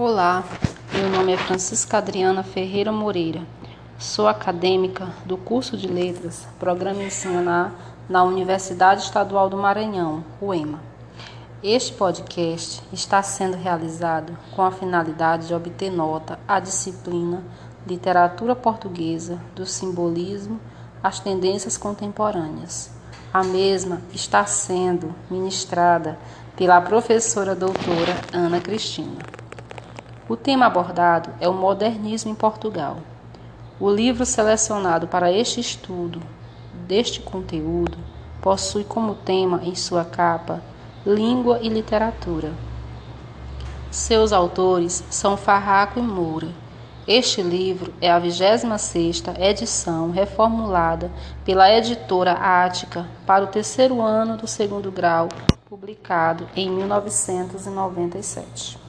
Olá, meu nome é Francisca Adriana Ferreira Moreira. Sou acadêmica do curso de Letras, Programa Ensinar na Universidade Estadual do Maranhão, UEMA. Este podcast está sendo realizado com a finalidade de obter nota à disciplina Literatura Portuguesa do Simbolismo às Tendências Contemporâneas. A mesma está sendo ministrada pela professora doutora Ana Cristina. O tema abordado é o modernismo em Portugal. O livro selecionado para este estudo deste conteúdo possui como tema em sua capa Língua e Literatura. Seus autores são Farraco e Moura. Este livro é a 26ª edição reformulada pela editora Ática para o terceiro ano do segundo grau, publicado em 1997.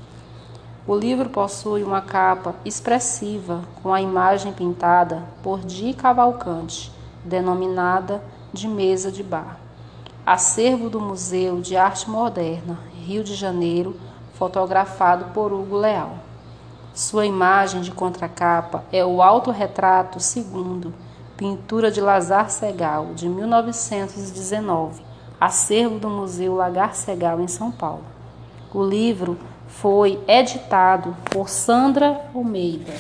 O livro possui uma capa expressiva com a imagem pintada por Di Cavalcante, denominada de mesa de bar. Acervo do Museu de Arte Moderna, Rio de Janeiro, fotografado por Hugo Leal. Sua imagem de contracapa é o Autorretrato Segundo, pintura de Lazar Segal, de 1919, acervo do Museu Lagar Segal, em São Paulo. O livro foi editado por Sandra Almeida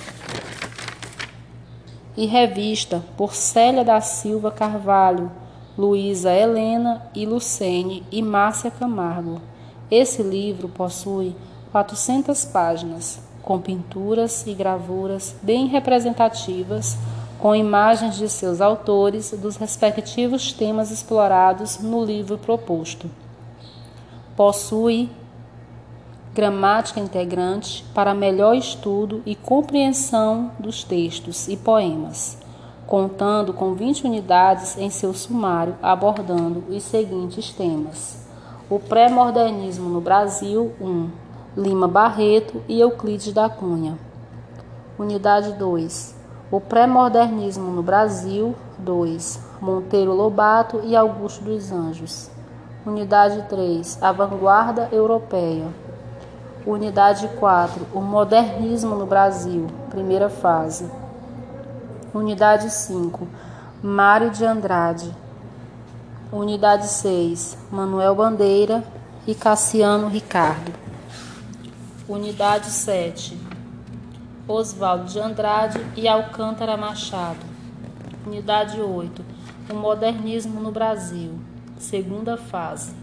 e revista por Célia da Silva Carvalho, Luísa Helena e Lucene e Márcia Camargo. Esse livro possui 400 páginas, com pinturas e gravuras bem representativas, com imagens de seus autores dos respectivos temas explorados no livro proposto. Possui gramática integrante para melhor estudo e compreensão dos textos e poemas, contando com 20 unidades em seu sumário abordando os seguintes temas: o pré-modernismo no Brasil 1, Lima Barreto e Euclides da Cunha. Unidade 2, o pré-modernismo no Brasil 2, Monteiro Lobato e Augusto dos Anjos. Unidade 3, a vanguarda europeia. Unidade 4. O modernismo no Brasil. Primeira fase. Unidade 5. Mário de Andrade. Unidade 6. Manuel Bandeira e Cassiano Ricardo. Unidade 7. Oswaldo de Andrade e Alcântara Machado. Unidade 8. O modernismo no Brasil. Segunda fase.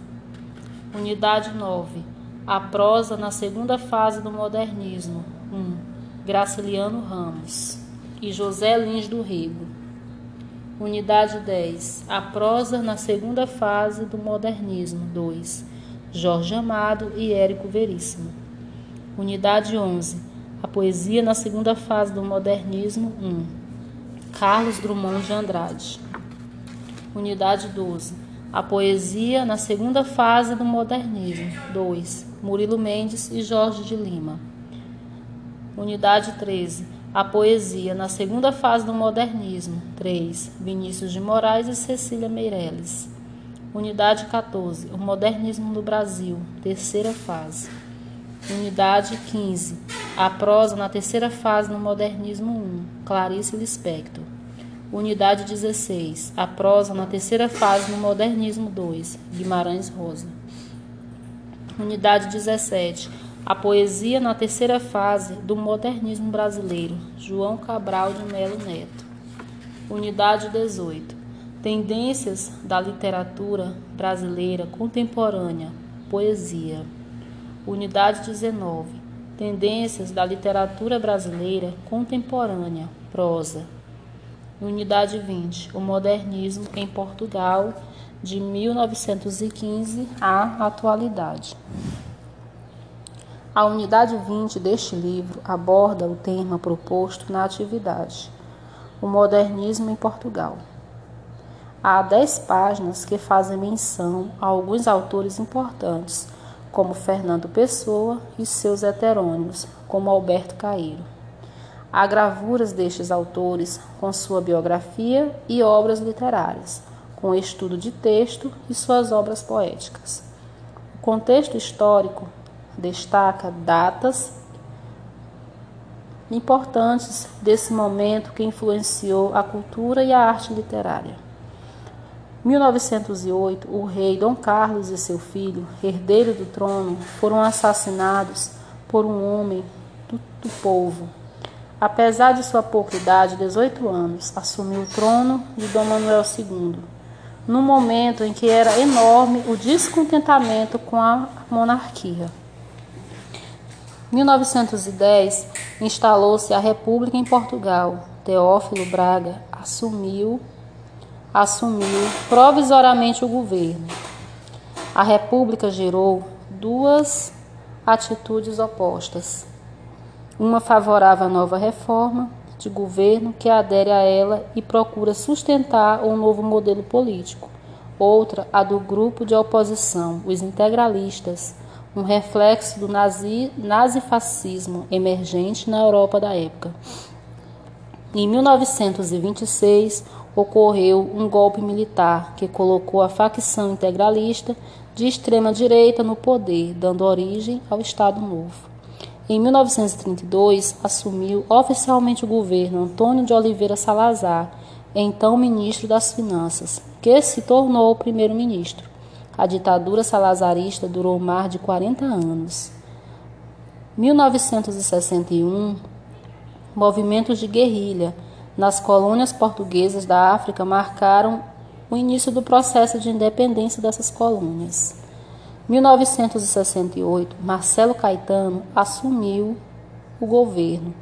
Unidade 9 a prosa na segunda fase do modernismo. 1. Um, Graciliano Ramos e José Lins do Rego. Unidade 10. A prosa na segunda fase do modernismo. 2. Jorge Amado e Érico Veríssimo. Unidade 11. A poesia na segunda fase do modernismo. 1. Carlos Drummond de Andrade. Unidade 12. A poesia na segunda fase do modernismo. 2. Murilo Mendes e Jorge de Lima. Unidade 13. A poesia na segunda fase do modernismo. 3. Vinícius de Moraes e Cecília Meirelles. Unidade 14. O modernismo no Brasil. Terceira fase. Unidade 15. A prosa na terceira fase do modernismo 1. Clarice Lispector. Unidade 16. A prosa na terceira fase do modernismo 2. Guimarães Rosa. Unidade 17. A poesia na terceira fase do modernismo brasileiro. João Cabral de Melo Neto. Unidade 18. Tendências da literatura brasileira contemporânea. Poesia. Unidade 19. Tendências da literatura brasileira contemporânea. Prosa. Unidade 20. O modernismo em Portugal de 1915 à atualidade. A unidade 20 deste livro aborda o tema proposto na atividade, o modernismo em Portugal. Há dez páginas que fazem menção a alguns autores importantes, como Fernando Pessoa e seus heterônimos, como Alberto Caeiro. Há gravuras destes autores com sua biografia e obras literárias com estudo de texto e suas obras poéticas. O contexto histórico destaca datas importantes desse momento que influenciou a cultura e a arte literária. 1908, o rei Dom Carlos e seu filho, herdeiro do trono, foram assassinados por um homem do, do povo. Apesar de sua pouca idade, 18 anos, assumiu o trono de Dom Manuel II, no momento em que era enorme o descontentamento com a monarquia. 1910, instalou-se a República em Portugal. Teófilo Braga assumiu assumiu provisoriamente o governo. A República gerou duas atitudes opostas. Uma favorável à nova reforma de governo que adere a ela e procura sustentar um novo modelo político. Outra, a do grupo de oposição, os integralistas, um reflexo do nazi, nazifascismo emergente na Europa da época. Em 1926, ocorreu um golpe militar que colocou a facção integralista de extrema direita no poder, dando origem ao Estado Novo. Em 1932, assumiu oficialmente o governo Antônio de Oliveira Salazar, então ministro das Finanças, que se tornou primeiro-ministro. A ditadura salazarista durou mais de 40 anos. 1961, movimentos de guerrilha nas colônias portuguesas da África marcaram o início do processo de independência dessas colônias. 1968, Marcelo Caetano assumiu o governo,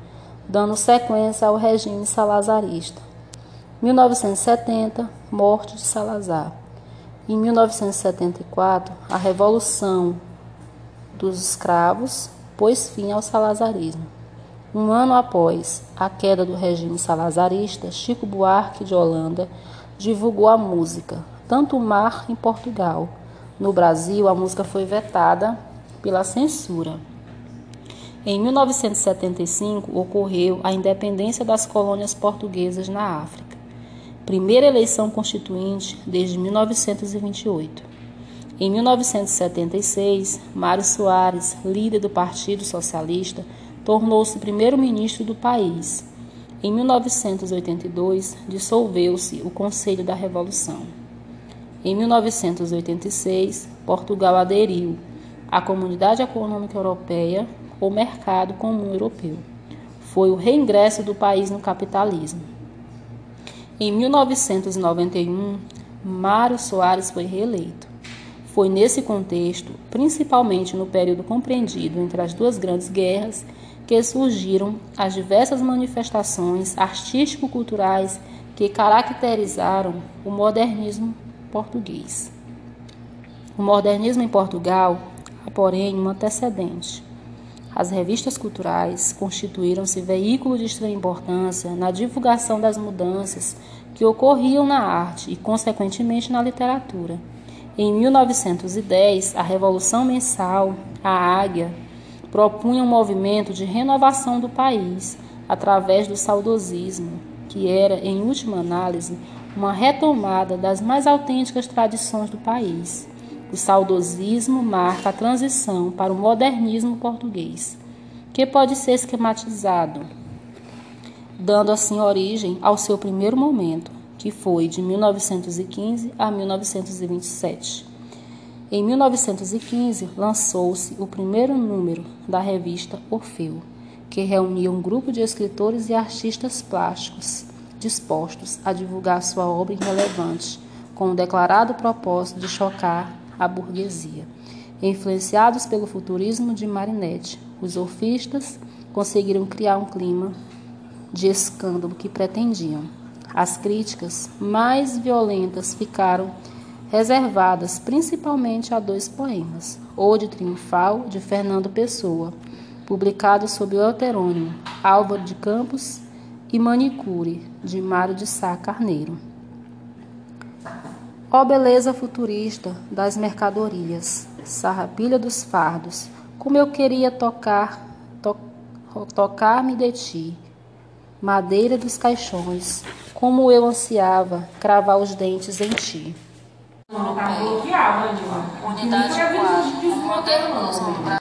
dando sequência ao regime salazarista. 1970, morte de Salazar. Em 1974, a Revolução dos Escravos pôs fim ao salazarismo. Um ano após a queda do regime salazarista, Chico Buarque de Holanda divulgou a música Tanto Mar em Portugal. No Brasil, a música foi vetada pela censura. Em 1975, ocorreu a independência das colônias portuguesas na África. Primeira eleição constituinte desde 1928. Em 1976, Mário Soares, líder do Partido Socialista, tornou-se primeiro-ministro do país. Em 1982, dissolveu-se o Conselho da Revolução. Em 1986, Portugal aderiu à Comunidade Econômica Europeia ou Mercado Comum Europeu. Foi o reingresso do país no capitalismo. Em 1991, Mário Soares foi reeleito. Foi nesse contexto, principalmente no período compreendido entre as duas grandes guerras, que surgiram as diversas manifestações artístico-culturais que caracterizaram o modernismo português. O modernismo em Portugal há, porém, um antecedente. As revistas culturais constituíram-se veículo de extrema importância na divulgação das mudanças que ocorriam na arte e, consequentemente, na literatura. Em 1910, a Revolução Mensal, a Águia, propunha um movimento de renovação do país através do saudosismo, que era, em última análise, uma retomada das mais autênticas tradições do país. O saudosismo marca a transição para o modernismo português, que pode ser esquematizado, dando assim origem ao seu primeiro momento, que foi de 1915 a 1927. Em 1915, lançou-se o primeiro número da revista Orfeu, que reunia um grupo de escritores e artistas plásticos dispostos a divulgar sua obra irrelevante, com o declarado propósito de chocar a burguesia. Influenciados pelo futurismo de Marinetti, os orfistas conseguiram criar um clima de escândalo que pretendiam. As críticas mais violentas ficaram reservadas principalmente a dois poemas: Ode Triunfal, de Fernando Pessoa, publicado sob o heterônimo Álvaro de Campos, e Manicure, de Mário de Sá Carneiro. Ó beleza futurista das mercadorias, sarrapilha dos fardos, como eu queria tocar, to, tocar-me de ti, madeira dos caixões, como eu ansiava cravar os dentes em ti. Tá bloqueado, Unidade 4. Modernismo.